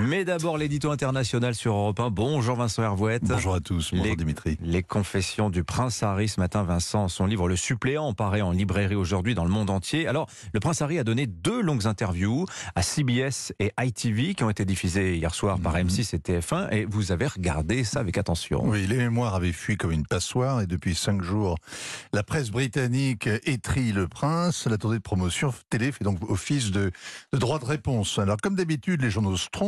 Mais d'abord, l'édito international sur Europe 1. Bonjour Vincent Hervouette. Bonjour à tous, bonjour les, Dimitri. Les confessions du prince Harry ce matin, Vincent, son livre Le suppléant paraît en librairie aujourd'hui dans le monde entier. Alors, le prince Harry a donné deux longues interviews à CBS et ITV qui ont été diffusées hier soir par M6 et TF1 et vous avez regardé ça avec attention. Oui, les mémoires avaient fui comme une passoire et depuis cinq jours, la presse britannique étrie le prince. La tournée de promotion télé fait donc office de, de droit de réponse. Alors, comme d'habitude, les journaux se trompent.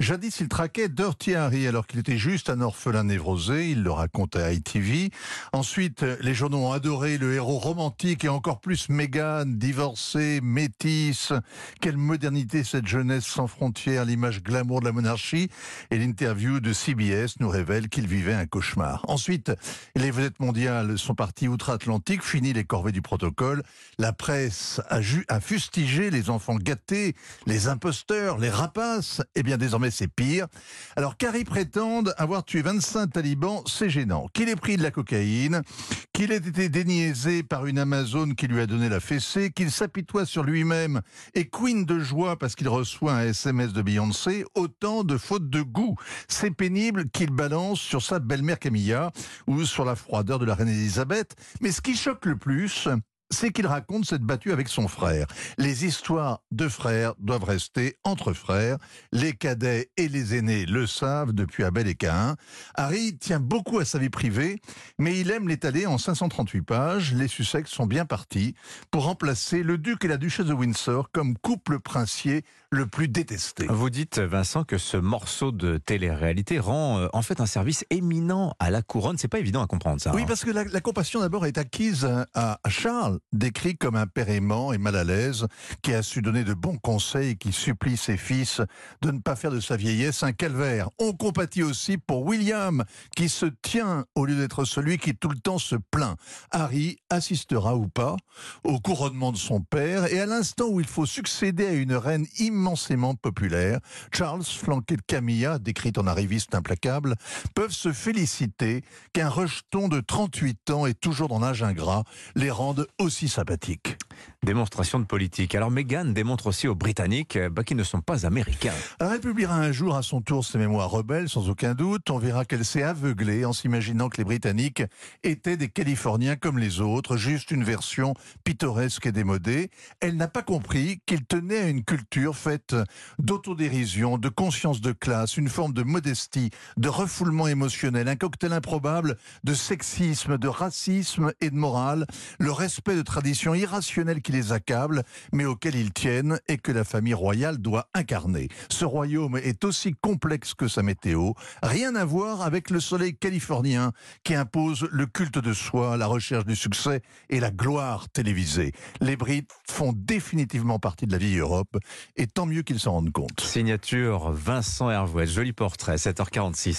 Jadis, il traquait Dirty Harry alors qu'il était juste un orphelin névrosé. Il le racontait à ITV. Ensuite, les journaux ont adoré le héros romantique et encore plus Meghan, divorcée, métisse. Quelle modernité cette jeunesse sans frontières, l'image glamour de la monarchie. Et l'interview de CBS nous révèle qu'il vivait un cauchemar. Ensuite, les vedettes mondiales sont parties outre-Atlantique, fini les corvées du protocole. La presse a fustigé les enfants gâtés, les imposteurs, les rapaces. Eh bien, désormais, c'est pire. Alors, Carrie prétende avoir tué 25 talibans, c'est gênant. Qu'il ait pris de la cocaïne, qu'il ait été déniaisé par une Amazone qui lui a donné la fessée, qu'il s'apitoie sur lui-même et queen de joie parce qu'il reçoit un SMS de Beyoncé, autant de fautes de goût. C'est pénible qu'il balance sur sa belle-mère Camilla ou sur la froideur de la reine Elisabeth. Mais ce qui choque le plus, c'est qu'il raconte cette battue avec son frère. Les histoires de frères doivent rester entre frères. Les cadets et les aînés le savent depuis Abel et Cain. Harry tient beaucoup à sa vie privée, mais il aime l'étaler en 538 pages. Les Sussex sont bien partis pour remplacer le duc et la duchesse de Windsor comme couple princier le plus détesté. Vous dites, Vincent, que ce morceau de télé-réalité rend euh, en fait un service éminent à la couronne. C'est pas évident à comprendre ça. Oui, hein. parce que la, la compassion d'abord est acquise à Charles, décrit comme un père aimant et mal à l'aise, qui a su donner de bons conseils et qui supplie ses fils de ne pas faire de sa vieillesse un calvaire. On compatit aussi pour William, qui se tient au lieu d'être celui qui tout le temps se plaint. Harry assistera ou pas au couronnement de son père et à l'instant où il faut succéder à une reine immensément populaire, Charles, flanqué de Camilla, décrite en arriviste implacable, peuvent se féliciter qu'un rejeton de 38 ans et toujours dans l'âge ingrat les rende aussi sympathiques. Démonstration de politique. Alors Meghan démontre aussi aux Britanniques euh, bah, qu'ils ne sont pas américains. Elle publiera un jour à son tour ses mémoires rebelles, sans aucun doute. On verra qu'elle s'est aveuglée en s'imaginant que les Britanniques étaient des Californiens comme les autres, juste une version pittoresque et démodée. Elle n'a pas compris qu'ils tenaient à une culture d'autodérision, de conscience de classe, une forme de modestie, de refoulement émotionnel, un cocktail improbable de sexisme, de racisme et de morale, le respect de traditions irrationnelles qui les accablent, mais auxquelles ils tiennent et que la famille royale doit incarner. Ce royaume est aussi complexe que sa météo, rien à voir avec le soleil californien qui impose le culte de soi, la recherche du succès et la gloire télévisée. Les Brits font définitivement partie de la vieille Europe et tant mieux qu'ils s'en rendent compte. Signature Vincent Hervouet, joli portrait, 7h46.